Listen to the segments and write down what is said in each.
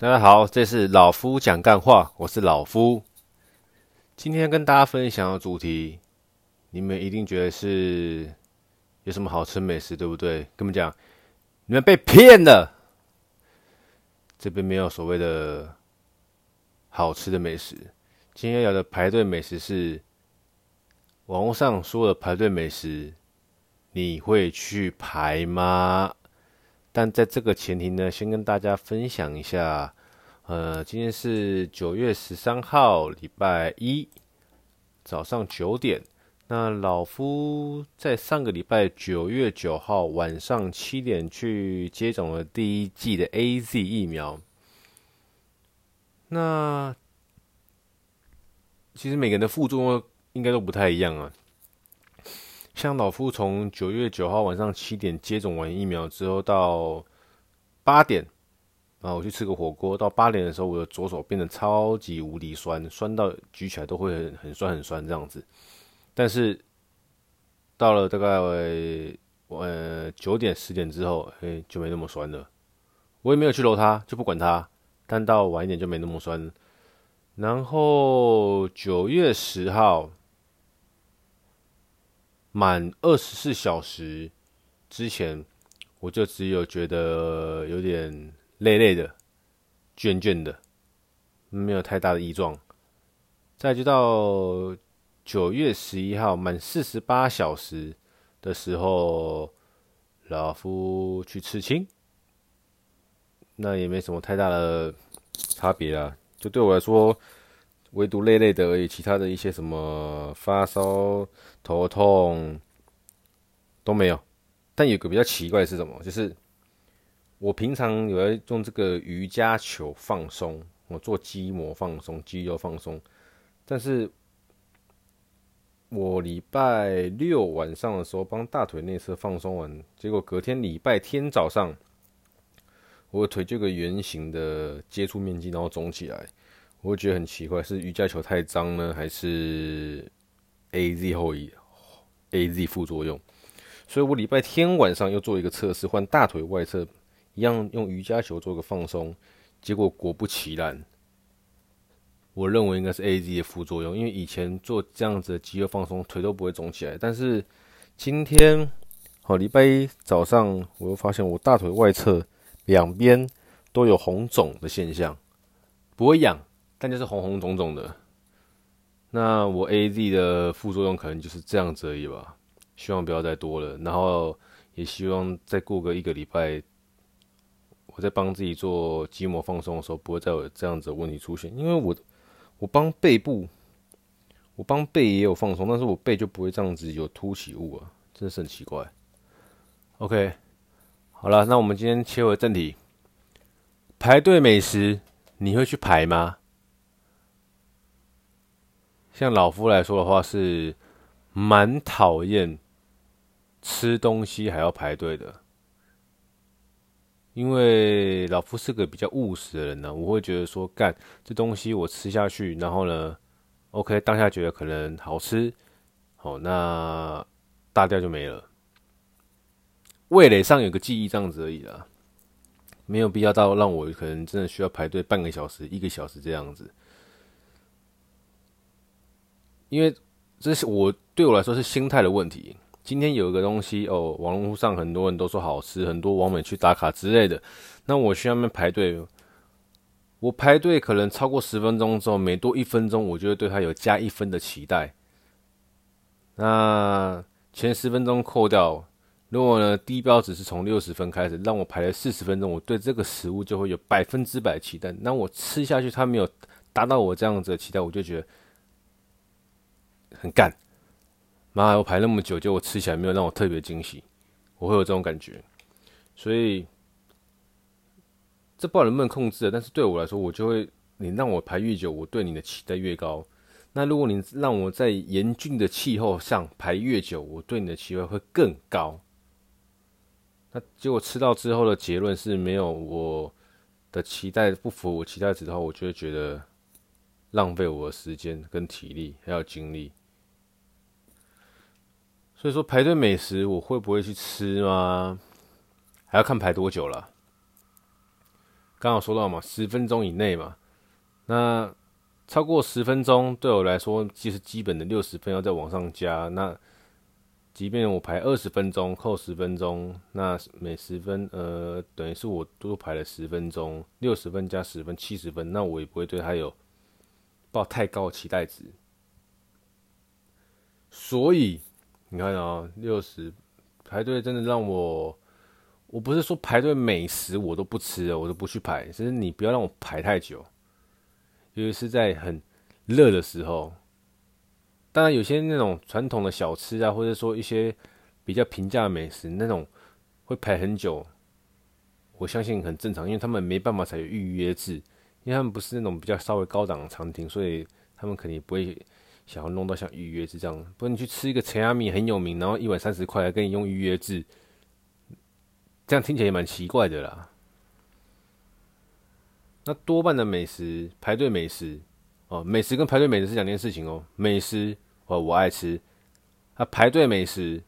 大家好，这是老夫讲干话，我是老夫。今天跟大家分享的主题，你们一定觉得是有什么好吃美食，对不对？跟我们讲，你们被骗了。这边没有所谓的好吃的美食。今天要聊的排队美食是网络上说的排队美食，你会去排吗？但在这个前提呢，先跟大家分享一下，呃，今天是九月十三号，礼拜一早上九点。那老夫在上个礼拜九月九号晚上七点去接种了第一剂的 AZ 疫苗。那其实每个人的副作用应该都不太一样啊。像老夫从九月九号晚上七点接种完疫苗之后，到八点啊，我去吃个火锅。到八点的时候，我的左手变得超级无敌酸，酸到举起来都会很很酸很酸这样子。但是到了大概呃九点十点之后，哎，就没那么酸了。我也没有去揉它，就不管它。但到晚一点就没那么酸。然后九月十号。满二十四小时之前，我就只有觉得有点累累的、倦倦的，没有太大的异状。再就到九月十一号，满四十八小时的时候，老夫去刺青，那也没什么太大的差别啊。就对我来说。唯独累累的而已，其他的一些什么发烧、头痛都没有。但有个比较奇怪的是什么？就是我平常有在用这个瑜伽球放松，我做筋膜放松、肌肉放松。但是我礼拜六晚上的时候帮大腿内侧放松完，结果隔天礼拜天早上，我腿就个圆形的接触面积，然后肿起来。我觉得很奇怪，是瑜伽球太脏呢，还是 AZ 后遗 AZ 副作用？所以我礼拜天晚上又做一个测试，换大腿外侧，一样用瑜伽球做个放松，结果果不其然，我认为应该是 AZ 的副作用，因为以前做这样子的肌肉放松，腿都不会肿起来，但是今天好礼拜一早上，我又发现我大腿外侧两边都有红肿的现象，不会痒。但就是红红肿肿的，那我 AZ 的副作用可能就是这样子而已吧，希望不要再多了。然后也希望再过个一个礼拜，我在帮自己做筋膜放松的时候，不会再有这样子的问题出现。因为我我帮背部，我帮背也有放松，但是我背就不会这样子有凸起物啊，真的是很奇怪。OK，好了，那我们今天切回正题，排队美食你会去排吗？像老夫来说的话，是蛮讨厌吃东西还要排队的，因为老夫是个比较务实的人呢、我会觉得说，干这东西我吃下去，然后呢，OK，当下觉得可能好吃，好，那大掉就没了，味蕾上有个记忆这样子而已啦，没有必要到让我可能真的需要排队半个小时、一个小时这样子。因为这是我对我来说是心态的问题。今天有一个东西哦，网络上很多人都说好吃，很多网美去打卡之类的。那我去那边排队，我排队可能超过十分钟之后，每多一分钟，我就会对它有加一分的期待。那前十分钟扣掉，如果呢低标只是从六十分开始，让我排了四十分钟，我对这个食物就会有百分之百期待。那我吃下去，它没有达到我这样子的期待，我就觉得。很干，妈！我排那么久，结果吃起来没有让我特别惊喜，我会有这种感觉。所以这不知道能不能控制，但是对我来说，我就会，你让我排越久，我对你的期待越高。那如果你让我在严峻的气候上排越久，我对你的期待会更高。那结果吃到之后的结论是没有我的期待，不符我期待值的话，我就会觉得浪费我的时间跟体力还有精力。所以说排队美食我会不会去吃吗？还要看排多久了。刚好说到嘛，十分钟以内嘛。那超过十分钟对我来说，其实基本的六十分要再往上加。那即便我排二十分钟，扣十分钟，那每十分呃，等于是我多排了十分钟，六十分加十分，七十分，那我也不会对他有抱太高的期待值。所以你看啊、六十排队真的让我，我不是说排队美食我都不吃，我都不去排，只是你不要让我排太久，尤其是在很热的时候。当然，有些那种传统的小吃啊，或者说一些比较平价的美食，那种会排很久，我相信很正常，因为他们没办法采取预约制，因为他们不是那种比较稍微高档的餐厅，所以他们肯定不会想要弄到像预约制这样。不然你去吃一个陈亚米很有名，然后一碗三十块，还跟你用预约制，这样听起来也蛮奇怪的啦。那多半的美食排队美食。哦，美食跟排队美食是两件事情哦。美食，哦，我爱吃，啊，排队美食，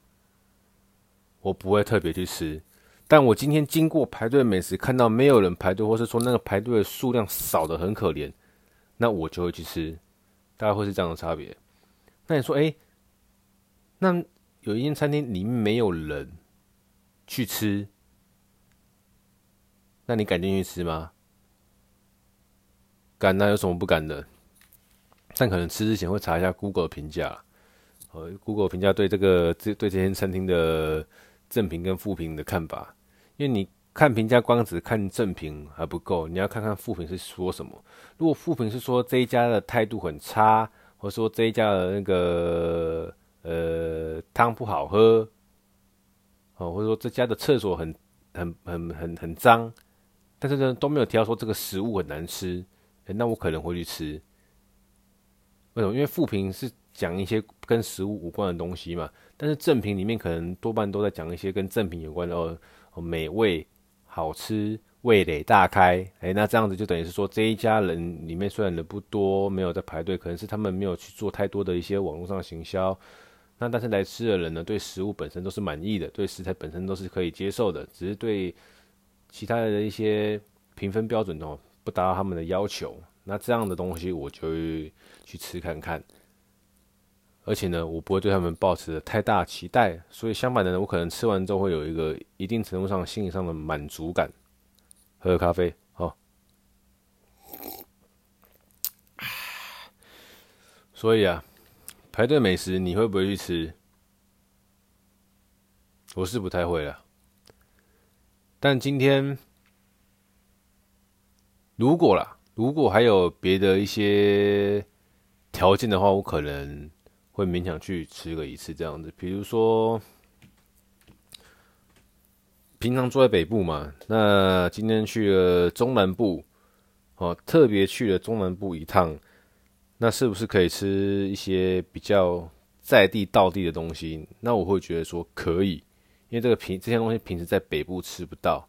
我不会特别去吃。但我今天经过排队美食，看到没有人排队，或是说那个排队的数量少得很可怜，那我就会去吃。大概会是这样的差别。那你说，哎，那有一间餐厅里面没有人去吃，那你敢进去吃吗？敢，那有什么不敢的？但可能吃之前会查一下 Google 评价，呃，Google 评价对这个这对这间餐厅的正评跟负评的看法，因为你看评价光只看正评还不够，你要看看负评是说什么。如果负评是说这一家的态度很差，或者说这一家的那个呃汤不好喝，哦，或者说这家的厕所很很很很很脏，但是呢都没有提到说这个食物很难吃，那我可能会去吃。为什么？因为负评是讲一些跟食物无关的东西嘛，但是正评里面可能多半都在讲一些跟正评有关的哦，美味、好吃、味蕾大开。哎，那这样子就等于是说，这一家人里面虽然人不多，没有在排队，可能是他们没有去做太多的一些网络上行销。那但是来吃的人呢，对食物本身都是满意的，对食材本身都是可以接受的，只是对其他的一些评分标准哦，不达到他们的要求。那这样的东西我就去吃看看，而且呢，我不会对他们抱持太大期待，所以相反的呢，我可能吃完之后会有一个一定程度上心理上的满足感。喝咖啡，好。所以啊，排队美食你会不会去吃？我是不太会了，但今天如果啦。如果还有别的一些条件的话，我可能会勉强去吃个一次这样子。比如说，平常住在北部嘛，那今天去了中南部，哦，特别去了中南部一趟，那是不是可以吃一些比较在地道地的东西？那我会觉得说可以，因为这个平这些东西平时在北部吃不到。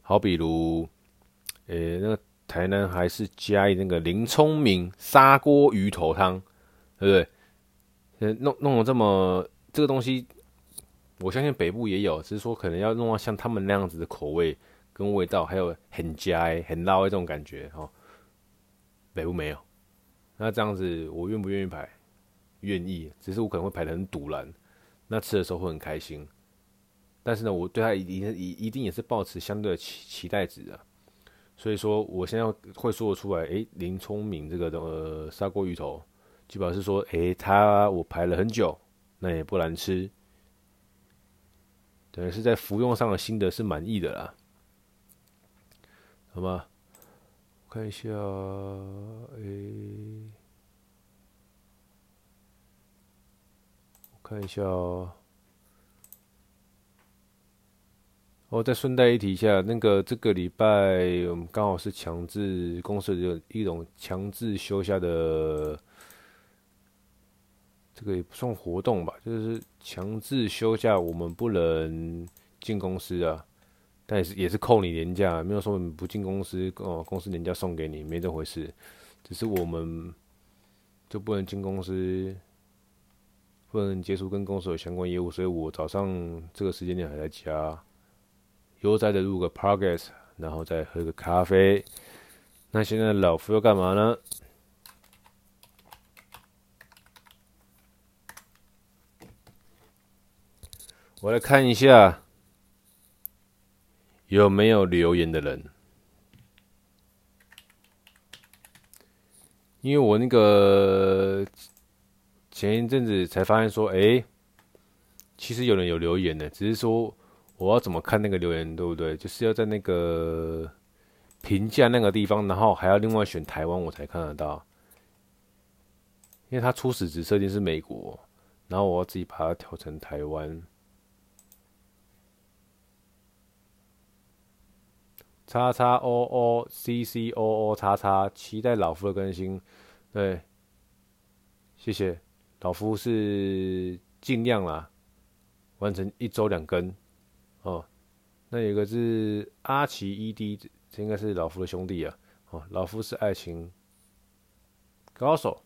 好比如，呃、那个。台南还是加一那个林聪明砂锅鱼头汤，对不对？呃，弄弄了这么这个东西，我相信北部也有，只是说可能要弄到像他们那样子的口味跟味道，还有很加很辣的这种感觉哦。北部没有，那这样子我愿不愿意排？愿意，只是我可能会排的很堵然，那吃的时候会很开心。但是呢，我对他一定一一定也是抱持相对的期期待值的。所以说，我现在会说得出来，诶，林聪明这个的呃砂锅鱼头，基本上是说，诶，他我排了很久，那也不难吃，等于是在服用上的心得是满意的啦，好吗？看一下，诶，我看一下哦。哦再顺带一提一下，那个这个礼拜我们刚好是强制公司的一种强制休假的，这个也不算活动吧，就是强制休假，我们不能进公司啊，但也是也是扣你年假，没有说不进公司哦，公司年假送给你，没这回事，只是我们就不能进公司，不能接触跟公司有相关业务，所以我早上这个时间点还在家。悠哉的录个 Podcast，然后再喝个咖啡。那现在老夫要干嘛呢？我来看一下有没有留言的人，因为我那个前一阵子才发现说，哎，其实有人有留言的，只是说我要怎么看那个留言，对不对？就是要在那个评价那个地方，然后还要另外选台湾，我才看得到，因为它初始值设定是美国，然后我要自己把它调成台湾。叉叉 O O C C O O 叉叉，期待老夫的更新。对，谢谢老夫是尽量啦，完成一周两更。哦，那有一个是阿奇 E D，这应该是老夫的兄弟啊。哦，老夫是爱情高手，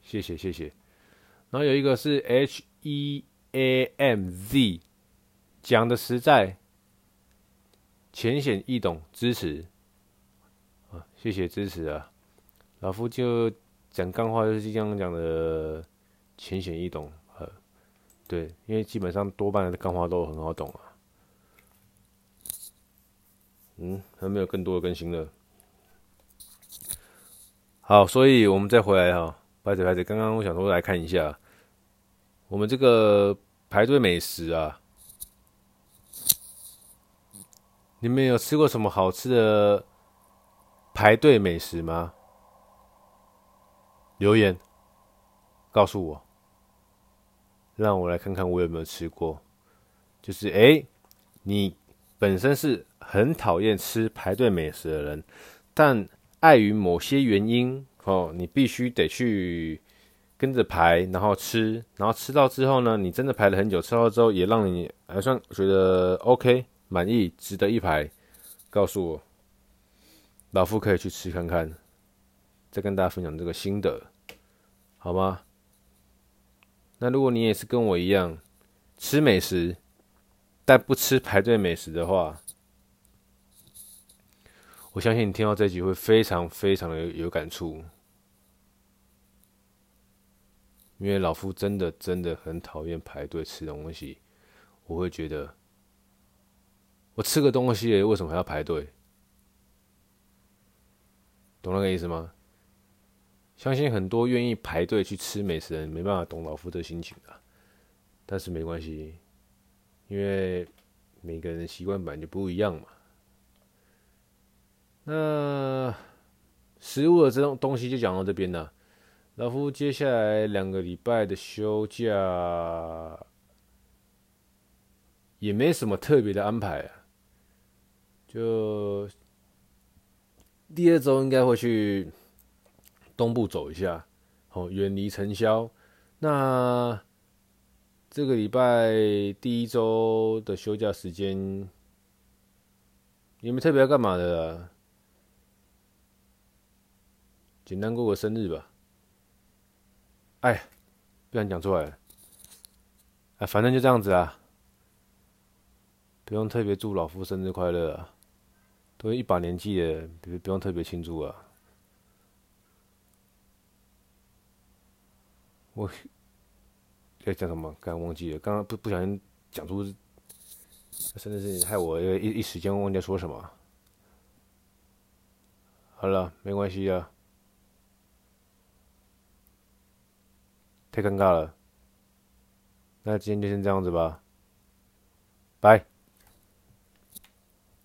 谢谢谢谢。然后有一个是 H E A M Z，讲的实在。浅显易懂，支持啊！谢谢支持啊！老夫就讲干话，就是这样讲的，浅显易懂。呃，对，因为基本上多半的干话都很好懂啊。嗯，还没有更多的更新了。好，所以我们再回来哈，拍子拍子，刚刚我想说来看一下我们这个排队美食啊。你们有吃过什么好吃的排队美食吗？留言告诉我，让我来看看我有没有吃过。就是哎，你本身是很讨厌吃排队美食的人，但碍于某些原因哦，你必须得去跟着排，然后吃，然后吃到之后呢，你真的排了很久，吃到之后也让你还算觉得 OK。满意，值得一排，告诉我，老夫可以去吃看看，再跟大家分享这个心得，好吗？那如果你也是跟我一样吃美食，但不吃排队美食的话，我相信你听到这集会非常非常的有，有感触，因为老夫真的真的很讨厌排队吃东西，我会觉得。我吃个东西，为什么还要排队？懂那个意思吗？相信很多愿意排队去吃美食的人，没办法懂老夫的心情啊。但是没关系，因为每个人习惯本来就不一样嘛。那食物的这种东西就讲到这边了。老夫接下来两个礼拜的休假，也没什么特别的安排啊。就第二周应该会去东部走一下，哦，远离尘嚣。那这个礼拜第一周的休假时间，你们特别要干嘛的？简单过个生日吧。哎，不想讲出来。哎，反正就这样子啊，不用特别祝老夫生日快乐啊。都一把年纪了，不不用特别庆祝啊。我在讲什么？刚刚忘记了，刚刚不不小心讲出，真的是害我一一时间忘记说什么。好了，没关系啊，太尴尬了。那今天就先这样子吧，拜。